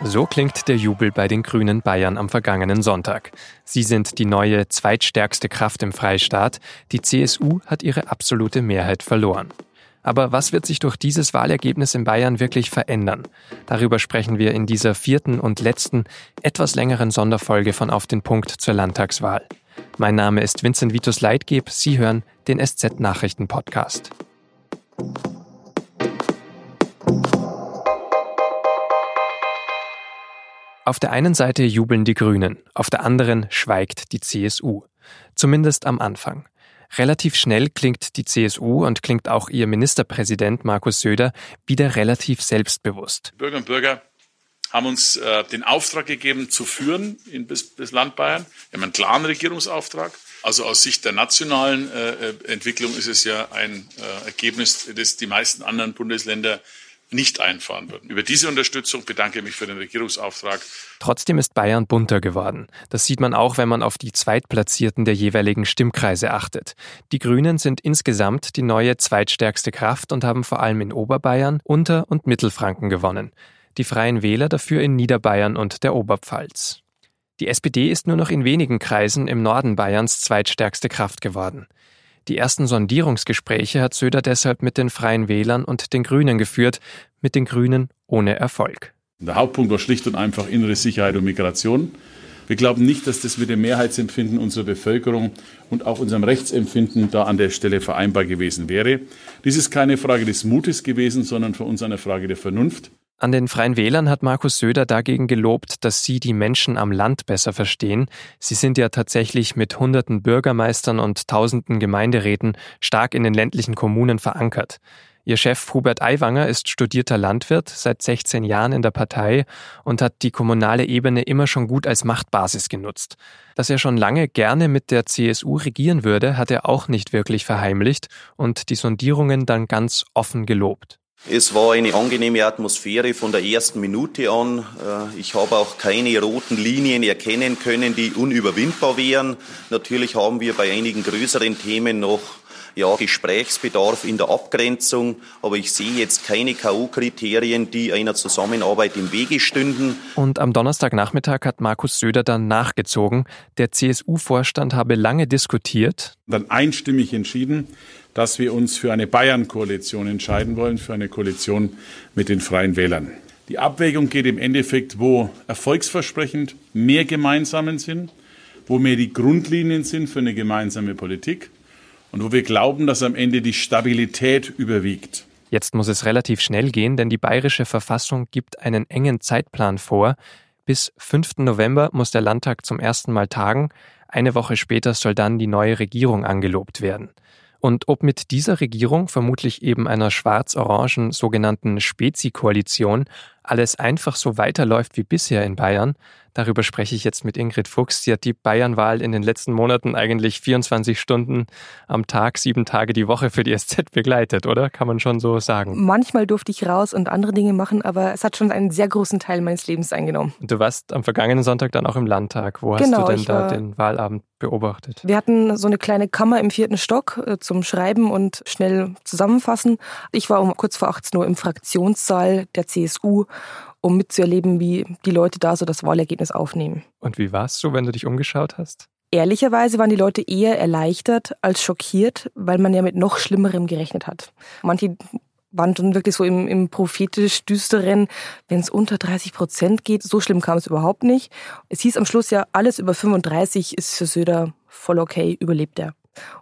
So klingt der Jubel bei den Grünen Bayern am vergangenen Sonntag. Sie sind die neue zweitstärkste Kraft im Freistaat. Die CSU hat ihre absolute Mehrheit verloren. Aber was wird sich durch dieses Wahlergebnis in Bayern wirklich verändern? Darüber sprechen wir in dieser vierten und letzten, etwas längeren Sonderfolge von Auf den Punkt zur Landtagswahl. Mein Name ist Vincent Vitus Leitgeb. Sie hören den SZ Auf der einen Seite jubeln die Grünen, auf der anderen schweigt die CSU. Zumindest am Anfang. Relativ schnell klingt die CSU und klingt auch ihr Ministerpräsident Markus Söder wieder relativ selbstbewusst. Bürger und Bürger haben uns äh, den Auftrag gegeben, zu führen in bis, bis Land Bayern. Wir haben einen klaren Regierungsauftrag. Also aus Sicht der nationalen äh, Entwicklung ist es ja ein äh, Ergebnis, das die meisten anderen Bundesländer nicht einfahren würden. Über diese Unterstützung bedanke ich mich für den Regierungsauftrag. Trotzdem ist Bayern bunter geworden. Das sieht man auch, wenn man auf die Zweitplatzierten der jeweiligen Stimmkreise achtet. Die Grünen sind insgesamt die neue zweitstärkste Kraft und haben vor allem in Oberbayern, Unter- und Mittelfranken gewonnen. Die Freien Wähler dafür in Niederbayern und der Oberpfalz. Die SPD ist nur noch in wenigen Kreisen im Norden Bayerns zweitstärkste Kraft geworden. Die ersten Sondierungsgespräche hat Söder deshalb mit den Freien Wählern und den Grünen geführt, mit den Grünen ohne Erfolg. Der Hauptpunkt war schlicht und einfach innere Sicherheit und Migration. Wir glauben nicht, dass das mit dem Mehrheitsempfinden unserer Bevölkerung und auch unserem Rechtsempfinden da an der Stelle vereinbar gewesen wäre. Dies ist keine Frage des Mutes gewesen, sondern für uns eine Frage der Vernunft. An den Freien Wählern hat Markus Söder dagegen gelobt, dass sie die Menschen am Land besser verstehen. Sie sind ja tatsächlich mit hunderten Bürgermeistern und tausenden Gemeinderäten stark in den ländlichen Kommunen verankert. Ihr Chef Hubert Aiwanger ist studierter Landwirt, seit 16 Jahren in der Partei und hat die kommunale Ebene immer schon gut als Machtbasis genutzt. Dass er schon lange gerne mit der CSU regieren würde, hat er auch nicht wirklich verheimlicht und die Sondierungen dann ganz offen gelobt. Es war eine angenehme Atmosphäre von der ersten Minute an. Äh, ich habe auch keine roten Linien erkennen können, die unüberwindbar wären. Natürlich haben wir bei einigen größeren Themen noch ja, Gesprächsbedarf in der Abgrenzung, aber ich sehe jetzt keine K.O.-Kriterien, die einer Zusammenarbeit im Wege stünden. Und am Donnerstagnachmittag hat Markus Söder dann nachgezogen. Der CSU-Vorstand habe lange diskutiert. Dann einstimmig entschieden, dass wir uns für eine Bayern-Koalition entscheiden wollen, für eine Koalition mit den Freien Wählern. Die Abwägung geht im Endeffekt, wo erfolgsversprechend mehr Gemeinsamen sind, wo mehr die Grundlinien sind für eine gemeinsame Politik und wo wir glauben, dass am Ende die Stabilität überwiegt. Jetzt muss es relativ schnell gehen, denn die bayerische Verfassung gibt einen engen Zeitplan vor. Bis 5. November muss der Landtag zum ersten Mal tagen. Eine Woche später soll dann die neue Regierung angelobt werden. Und ob mit dieser Regierung, vermutlich eben einer schwarz-orangen sogenannten Spezi-Koalition, alles einfach so weiterläuft wie bisher in Bayern, Darüber spreche ich jetzt mit Ingrid Fuchs. Sie hat die Bayernwahl in den letzten Monaten eigentlich 24 Stunden am Tag, sieben Tage die Woche für die SZ begleitet, oder? Kann man schon so sagen? Manchmal durfte ich raus und andere Dinge machen, aber es hat schon einen sehr großen Teil meines Lebens eingenommen. Du warst am vergangenen Sonntag dann auch im Landtag. Wo hast genau, du denn da den Wahlabend beobachtet? Wir hatten so eine kleine Kammer im vierten Stock äh, zum Schreiben und schnell zusammenfassen. Ich war um kurz vor 18 Uhr im Fraktionssaal der CSU um mitzuerleben, wie die Leute da so das Wahlergebnis aufnehmen. Und wie war es so, wenn du dich umgeschaut hast? Ehrlicherweise waren die Leute eher erleichtert als schockiert, weil man ja mit noch Schlimmerem gerechnet hat. Manche waren dann wirklich so im, im prophetisch düsteren, wenn es unter 30 Prozent geht, so schlimm kam es überhaupt nicht. Es hieß am Schluss ja, alles über 35 ist für Söder voll okay, überlebt er.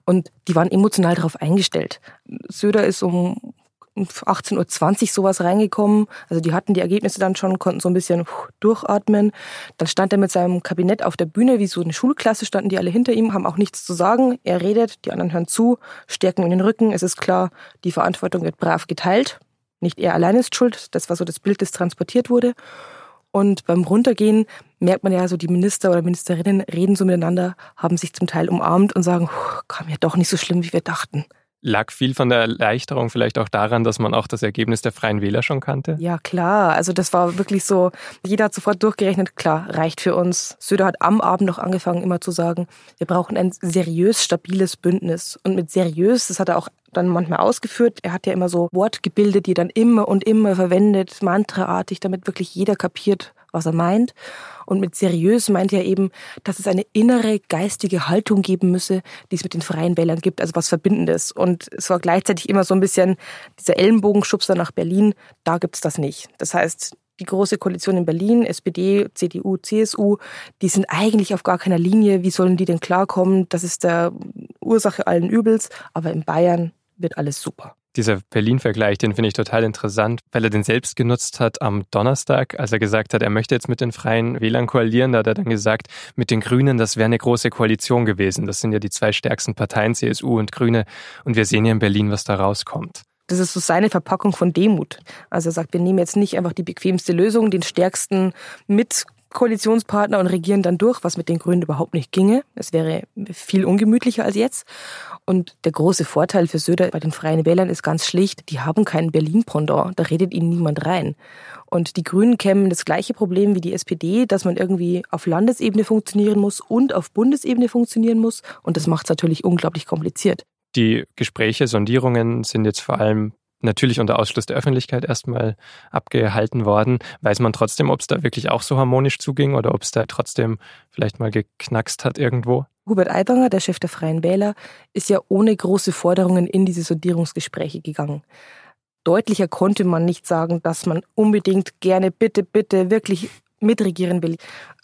Und die waren emotional darauf eingestellt. Söder ist um 18.20 Uhr sowas reingekommen. Also die hatten die Ergebnisse dann schon, konnten so ein bisschen durchatmen. Dann stand er mit seinem Kabinett auf der Bühne, wie so eine Schulklasse, standen die alle hinter ihm, haben auch nichts zu sagen. Er redet, die anderen hören zu, stärken in den Rücken. Es ist klar, die Verantwortung wird brav geteilt. Nicht er allein ist schuld. Das war so das Bild, das transportiert wurde. Und beim Runtergehen merkt man ja so, die Minister oder Ministerinnen reden so miteinander, haben sich zum Teil umarmt und sagen, kam ja doch nicht so schlimm, wie wir dachten. Lag viel von der Erleichterung vielleicht auch daran, dass man auch das Ergebnis der Freien Wähler schon kannte? Ja, klar. Also das war wirklich so, jeder hat sofort durchgerechnet, klar, reicht für uns. Söder hat am Abend noch angefangen, immer zu sagen, wir brauchen ein seriös, stabiles Bündnis. Und mit seriös, das hat er auch dann manchmal ausgeführt. Er hat ja immer so Wortgebilde, die er dann immer und immer verwendet, mantraartig, damit wirklich jeder kapiert, was er meint. Und mit seriös meint er eben, dass es eine innere geistige Haltung geben müsse, die es mit den Freien Wählern gibt, also was Verbindendes. Und es war gleichzeitig immer so ein bisschen dieser Ellenbogenschubser nach Berlin, da gibt's das nicht. Das heißt, die große Koalition in Berlin, SPD, CDU, CSU, die sind eigentlich auf gar keiner Linie. Wie sollen die denn klarkommen? Das ist der Ursache allen Übels. Aber in Bayern wird alles super. Dieser Berlin-Vergleich, den finde ich total interessant, weil er den selbst genutzt hat am Donnerstag, als er gesagt hat, er möchte jetzt mit den Freien Wählern koalieren. Da hat er dann gesagt, mit den Grünen, das wäre eine große Koalition gewesen. Das sind ja die zwei stärksten Parteien, CSU und Grüne. Und wir sehen ja in Berlin, was da rauskommt. Das ist so seine Verpackung von Demut. Also er sagt, wir nehmen jetzt nicht einfach die bequemste Lösung, den stärksten mit Koalitionspartner und regieren dann durch, was mit den Grünen überhaupt nicht ginge. Es wäre viel ungemütlicher als jetzt. Und der große Vorteil für Söder bei den Freien Wählern ist ganz schlicht, die haben keinen Berlin-Pendant, da redet ihnen niemand rein. Und die Grünen kämen das gleiche Problem wie die SPD, dass man irgendwie auf Landesebene funktionieren muss und auf Bundesebene funktionieren muss. Und das macht es natürlich unglaublich kompliziert. Die Gespräche, Sondierungen sind jetzt vor allem natürlich unter Ausschluss der Öffentlichkeit erstmal abgehalten worden. Weiß man trotzdem, ob es da wirklich auch so harmonisch zuging oder ob es da trotzdem vielleicht mal geknackst hat irgendwo? Hubert Aiwanger, der Chef der Freien Wähler, ist ja ohne große Forderungen in diese Sondierungsgespräche gegangen. Deutlicher konnte man nicht sagen, dass man unbedingt gerne bitte, bitte wirklich mitregieren will.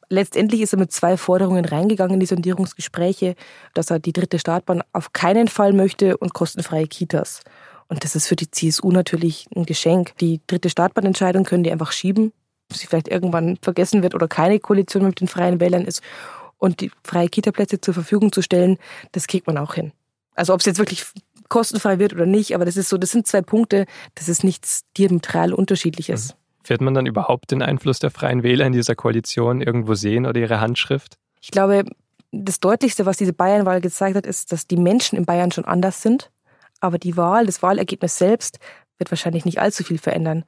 Letztendlich ist er mit zwei Forderungen reingegangen in die Sondierungsgespräche, dass er die dritte Startbahn auf keinen Fall möchte und kostenfreie Kitas. Und das ist für die CSU natürlich ein Geschenk. Die dritte Startbahnentscheidung können die einfach schieben, bis sie vielleicht irgendwann vergessen wird oder keine Koalition mit den Freien Wählern ist. Und die freie Kitaplätze zur Verfügung zu stellen, das kriegt man auch hin. Also ob es jetzt wirklich kostenfrei wird oder nicht, aber das ist so, das sind zwei Punkte, das ist nichts diametral unterschiedliches. Mhm. Wird man dann überhaupt den Einfluss der Freien Wähler in dieser Koalition irgendwo sehen oder ihre Handschrift? Ich glaube, das Deutlichste, was diese Bayernwahl gezeigt hat, ist, dass die Menschen in Bayern schon anders sind. Aber die Wahl, das Wahlergebnis selbst wird wahrscheinlich nicht allzu viel verändern.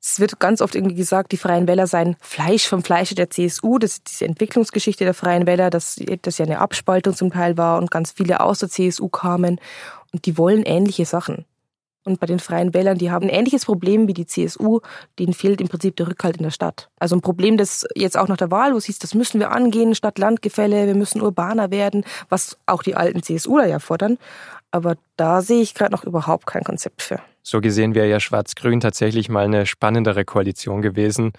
Es wird ganz oft irgendwie gesagt, die Freien Wähler seien Fleisch vom Fleische der CSU. Das ist diese Entwicklungsgeschichte der Freien Wähler, dass das ja eine Abspaltung zum Teil war und ganz viele aus der CSU kamen. Und die wollen ähnliche Sachen. Und bei den Freien Wählern, die haben ein ähnliches Problem wie die CSU, denen fehlt im Prinzip der Rückhalt in der Stadt. Also ein Problem, das jetzt auch nach der Wahl, wo es hieß, das müssen wir angehen, Stadt-Land-Gefälle, wir müssen urbaner werden, was auch die alten CSUler ja fordern. Aber da sehe ich gerade noch überhaupt kein Konzept für. So gesehen wäre ja Schwarz-Grün tatsächlich mal eine spannendere Koalition gewesen,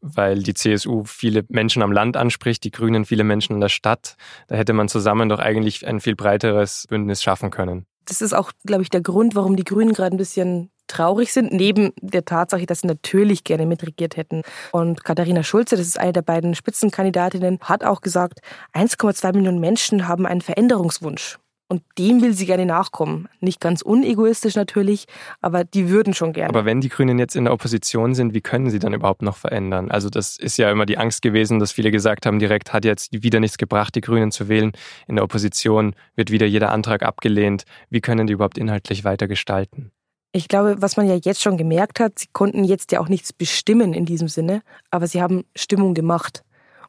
weil die CSU viele Menschen am Land anspricht, die Grünen viele Menschen in der Stadt. Da hätte man zusammen doch eigentlich ein viel breiteres Bündnis schaffen können. Das ist auch, glaube ich, der Grund, warum die Grünen gerade ein bisschen traurig sind, neben der Tatsache, dass sie natürlich gerne mitregiert hätten. Und Katharina Schulze, das ist eine der beiden Spitzenkandidatinnen, hat auch gesagt, 1,2 Millionen Menschen haben einen Veränderungswunsch. Und dem will sie gerne nachkommen. Nicht ganz unegoistisch natürlich, aber die würden schon gerne. Aber wenn die Grünen jetzt in der Opposition sind, wie können sie dann überhaupt noch verändern? Also das ist ja immer die Angst gewesen, dass viele gesagt haben, direkt hat jetzt wieder nichts gebracht, die Grünen zu wählen. In der Opposition wird wieder jeder Antrag abgelehnt. Wie können die überhaupt inhaltlich weiter gestalten? Ich glaube, was man ja jetzt schon gemerkt hat, sie konnten jetzt ja auch nichts bestimmen in diesem Sinne, aber sie haben Stimmung gemacht.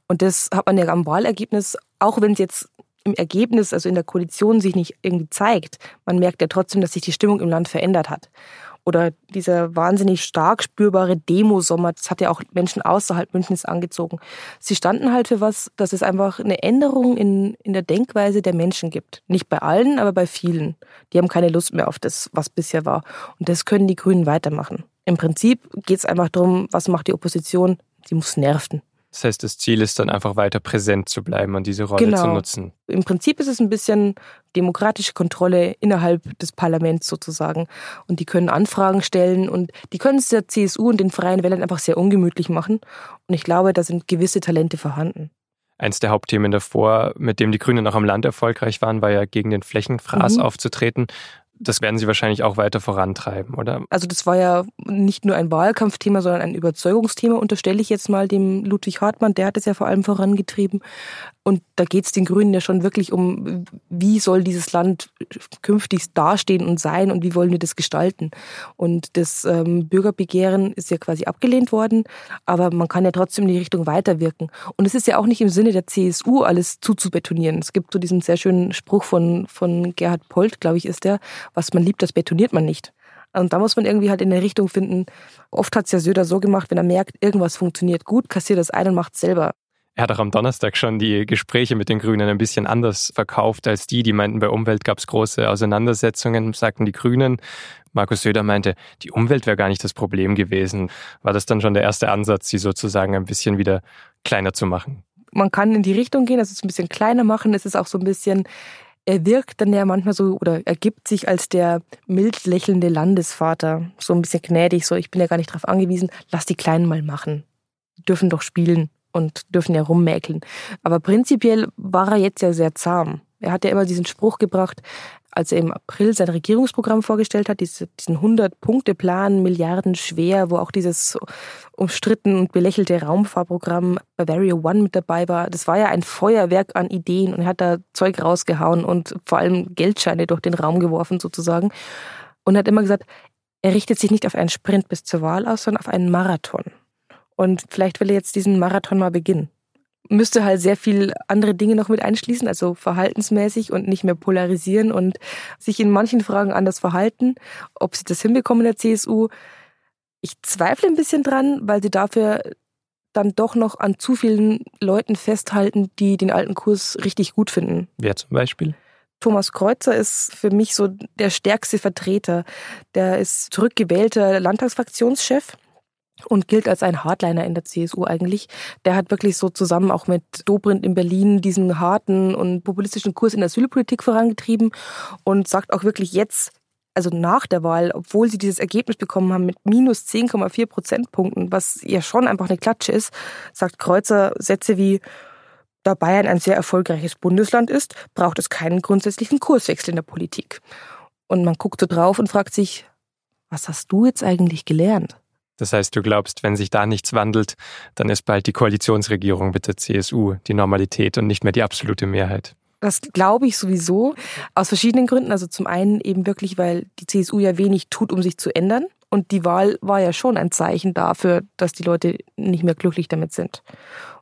Und das hat man ja am Wahlergebnis, auch wenn es jetzt im Ergebnis, also in der Koalition, sich nicht irgendwie zeigt. Man merkt ja trotzdem, dass sich die Stimmung im Land verändert hat. Oder dieser wahnsinnig stark spürbare Demosommer, das hat ja auch Menschen außerhalb Münchens angezogen. Sie standen halt für was, dass es einfach eine Änderung in, in der Denkweise der Menschen gibt. Nicht bei allen, aber bei vielen. Die haben keine Lust mehr auf das, was bisher war. Und das können die Grünen weitermachen. Im Prinzip geht es einfach darum, was macht die Opposition? Sie muss nerven. Das heißt, das Ziel ist dann einfach weiter präsent zu bleiben und diese Rolle genau. zu nutzen. Im Prinzip ist es ein bisschen demokratische Kontrolle innerhalb des Parlaments sozusagen. Und die können Anfragen stellen und die können es der CSU und den Freien Wählern einfach sehr ungemütlich machen. Und ich glaube, da sind gewisse Talente vorhanden. Eins der Hauptthemen davor, mit dem die Grünen auch am Land erfolgreich waren, war ja gegen den Flächenfraß mhm. aufzutreten. Das werden Sie wahrscheinlich auch weiter vorantreiben, oder? Also das war ja nicht nur ein Wahlkampfthema, sondern ein Überzeugungsthema, unterstelle ich jetzt mal dem Ludwig Hartmann, der hat es ja vor allem vorangetrieben. Und da geht es den Grünen ja schon wirklich um, wie soll dieses Land künftig dastehen und sein und wie wollen wir das gestalten. Und das ähm, Bürgerbegehren ist ja quasi abgelehnt worden, aber man kann ja trotzdem in die Richtung weiterwirken. Und es ist ja auch nicht im Sinne der CSU, alles zuzubetonieren. Es gibt so diesen sehr schönen Spruch von, von Gerhard Polt, glaube ich, ist der, was man liebt, das betoniert man nicht. Und da muss man irgendwie halt in eine Richtung finden. Oft hat es ja Söder so gemacht, wenn er merkt, irgendwas funktioniert gut, kassiert das ein und macht es selber. Er hat auch am Donnerstag schon die Gespräche mit den Grünen ein bisschen anders verkauft als die, die meinten, bei Umwelt gab es große Auseinandersetzungen, sagten die Grünen. Markus Söder meinte, die Umwelt wäre gar nicht das Problem gewesen. War das dann schon der erste Ansatz, sie sozusagen ein bisschen wieder kleiner zu machen? Man kann in die Richtung gehen, also es ein bisschen kleiner machen. Es ist auch so ein bisschen, er wirkt dann ja manchmal so oder ergibt sich als der mild lächelnde Landesvater. So ein bisschen gnädig, so ich bin ja gar nicht darauf angewiesen, lass die Kleinen mal machen. Dürfen doch spielen und dürfen ja rummäkeln. Aber prinzipiell war er jetzt ja sehr zahm. Er hat ja immer diesen Spruch gebracht, als er im April sein Regierungsprogramm vorgestellt hat, diesen 100-Punkte-Plan, Milliarden schwer, wo auch dieses umstritten und belächelte Raumfahrprogramm Bavaria One mit dabei war. Das war ja ein Feuerwerk an Ideen und er hat da Zeug rausgehauen und vor allem Geldscheine durch den Raum geworfen sozusagen. Und hat immer gesagt, er richtet sich nicht auf einen Sprint bis zur Wahl aus, sondern auf einen Marathon. Und vielleicht will er jetzt diesen Marathon mal beginnen. Müsste halt sehr viel andere Dinge noch mit einschließen, also verhaltensmäßig und nicht mehr polarisieren und sich in manchen Fragen anders verhalten. Ob sie das hinbekommen in der CSU, ich zweifle ein bisschen dran, weil sie dafür dann doch noch an zu vielen Leuten festhalten, die den alten Kurs richtig gut finden. Wer zum Beispiel? Thomas Kreuzer ist für mich so der stärkste Vertreter. Der ist zurückgewählter Landtagsfraktionschef und gilt als ein Hardliner in der CSU eigentlich. Der hat wirklich so zusammen auch mit Dobrindt in Berlin diesen harten und populistischen Kurs in der Asylpolitik vorangetrieben und sagt auch wirklich jetzt, also nach der Wahl, obwohl sie dieses Ergebnis bekommen haben mit minus 10,4 Prozentpunkten, was ja schon einfach eine Klatsche ist, sagt Kreuzer Sätze wie, da Bayern ein sehr erfolgreiches Bundesland ist, braucht es keinen grundsätzlichen Kurswechsel in der Politik. Und man guckt so drauf und fragt sich, was hast du jetzt eigentlich gelernt? Das heißt, du glaubst, wenn sich da nichts wandelt, dann ist bald die Koalitionsregierung mit der CSU die Normalität und nicht mehr die absolute Mehrheit. Das glaube ich sowieso. Aus verschiedenen Gründen. Also zum einen eben wirklich, weil die CSU ja wenig tut, um sich zu ändern. Und die Wahl war ja schon ein Zeichen dafür, dass die Leute nicht mehr glücklich damit sind.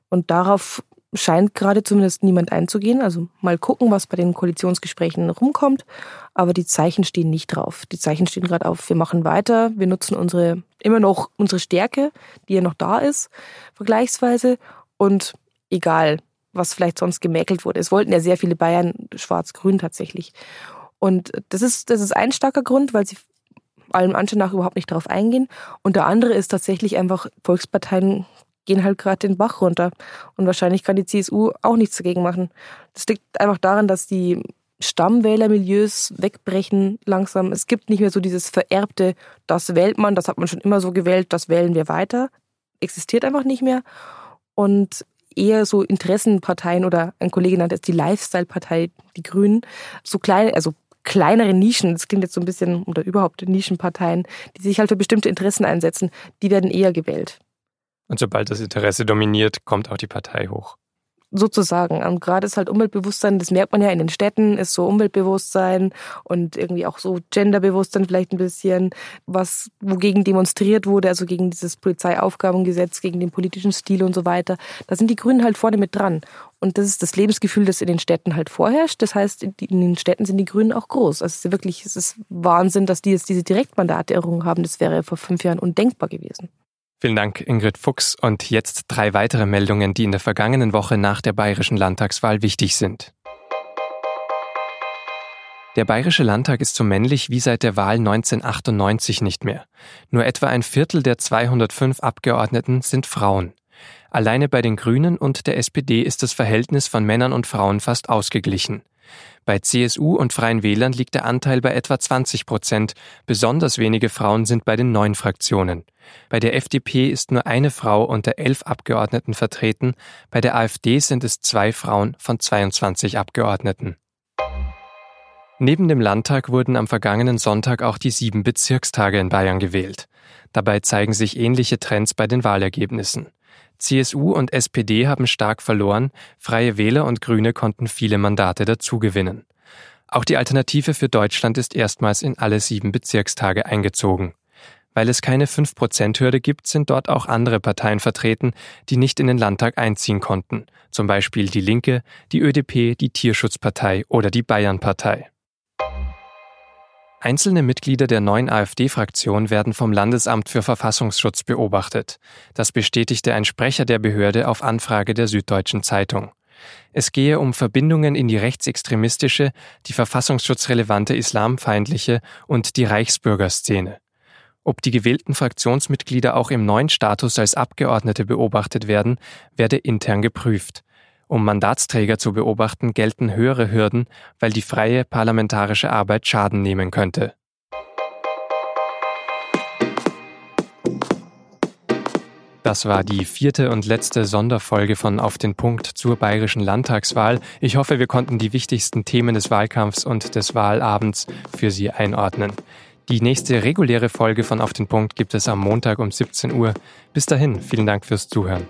Und darauf scheint gerade zumindest niemand einzugehen. Also mal gucken, was bei den Koalitionsgesprächen rumkommt. Aber die Zeichen stehen nicht drauf. Die Zeichen stehen gerade auf, wir machen weiter, wir nutzen unsere, immer noch unsere Stärke, die ja noch da ist, vergleichsweise. Und egal, was vielleicht sonst gemäkelt wurde. Es wollten ja sehr viele Bayern schwarz-grün tatsächlich. Und das ist, das ist ein starker Grund, weil sie allem Anschein nach überhaupt nicht darauf eingehen. Und der andere ist tatsächlich einfach, Volksparteien gehen halt gerade den Bach runter. Und wahrscheinlich kann die CSU auch nichts dagegen machen. Das liegt einfach daran, dass die Stammwählermilieus wegbrechen langsam. Es gibt nicht mehr so dieses vererbte, das wählt man, das hat man schon immer so gewählt, das wählen wir weiter. Existiert einfach nicht mehr. Und eher so Interessenparteien oder ein Kollege nannte es die Lifestyle-Partei, die Grünen, so kleine, also kleinere Nischen, das klingt jetzt so ein bisschen, oder überhaupt Nischenparteien, die sich halt für bestimmte Interessen einsetzen, die werden eher gewählt. Und sobald das Interesse dominiert, kommt auch die Partei hoch. Sozusagen. Und gerade ist halt Umweltbewusstsein, das merkt man ja in den Städten, ist so Umweltbewusstsein und irgendwie auch so Genderbewusstsein vielleicht ein bisschen, was wogegen demonstriert wurde, also gegen dieses Polizeiaufgabengesetz, gegen den politischen Stil und so weiter. Da sind die Grünen halt vorne mit dran. Und das ist das Lebensgefühl, das in den Städten halt vorherrscht. Das heißt, in den Städten sind die Grünen auch groß. Also es ist wirklich, es ist Wahnsinn, dass die jetzt diese Direktmandate errungen haben. Das wäre vor fünf Jahren undenkbar gewesen. Vielen Dank, Ingrid Fuchs. Und jetzt drei weitere Meldungen, die in der vergangenen Woche nach der bayerischen Landtagswahl wichtig sind. Der Bayerische Landtag ist so männlich wie seit der Wahl 1998 nicht mehr. Nur etwa ein Viertel der 205 Abgeordneten sind Frauen. Alleine bei den Grünen und der SPD ist das Verhältnis von Männern und Frauen fast ausgeglichen. Bei CSU und Freien Wählern liegt der Anteil bei etwa 20 Prozent. Besonders wenige Frauen sind bei den neuen Fraktionen. Bei der FDP ist nur eine Frau unter elf Abgeordneten vertreten. Bei der AfD sind es zwei Frauen von 22 Abgeordneten. Neben dem Landtag wurden am vergangenen Sonntag auch die sieben Bezirkstage in Bayern gewählt. Dabei zeigen sich ähnliche Trends bei den Wahlergebnissen. CSU und SPD haben stark verloren, Freie Wähler und Grüne konnten viele Mandate dazugewinnen. Auch die Alternative für Deutschland ist erstmals in alle sieben Bezirkstage eingezogen. Weil es keine 5%-Hürde gibt, sind dort auch andere Parteien vertreten, die nicht in den Landtag einziehen konnten, zum Beispiel die Linke, die ÖDP, die Tierschutzpartei oder die Bayernpartei. Einzelne Mitglieder der neuen AfD-Fraktion werden vom Landesamt für Verfassungsschutz beobachtet. Das bestätigte ein Sprecher der Behörde auf Anfrage der Süddeutschen Zeitung. Es gehe um Verbindungen in die rechtsextremistische, die verfassungsschutzrelevante islamfeindliche und die Reichsbürgerszene. Ob die gewählten Fraktionsmitglieder auch im neuen Status als Abgeordnete beobachtet werden, werde intern geprüft. Um Mandatsträger zu beobachten, gelten höhere Hürden, weil die freie parlamentarische Arbeit Schaden nehmen könnte. Das war die vierte und letzte Sonderfolge von Auf den Punkt zur bayerischen Landtagswahl. Ich hoffe, wir konnten die wichtigsten Themen des Wahlkampfs und des Wahlabends für Sie einordnen. Die nächste reguläre Folge von Auf den Punkt gibt es am Montag um 17 Uhr. Bis dahin, vielen Dank fürs Zuhören.